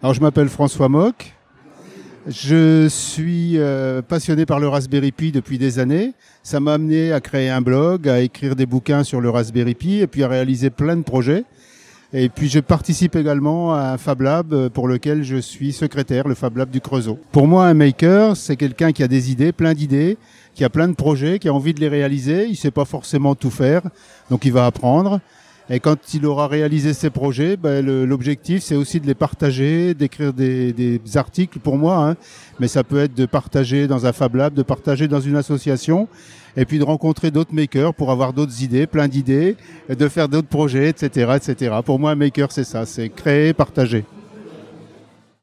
Alors je m'appelle François Mock. Je suis euh, passionné par le Raspberry Pi depuis des années. Ça m'a amené à créer un blog, à écrire des bouquins sur le Raspberry Pi et puis à réaliser plein de projets. Et puis je participe également à un Fab Lab pour lequel je suis secrétaire, le Fab Lab du Creusot. Pour moi, un maker, c'est quelqu'un qui a des idées, plein d'idées, qui a plein de projets, qui a envie de les réaliser. Il sait pas forcément tout faire, donc il va apprendre. Et quand il aura réalisé ses projets, ben, l'objectif c'est aussi de les partager, d'écrire des, des, articles pour moi, hein. mais ça peut être de partager dans un Fab Lab, de partager dans une association, et puis de rencontrer d'autres makers pour avoir d'autres idées, plein d'idées, de faire d'autres projets, etc., etc. Pour moi, un maker c'est ça, c'est créer, partager.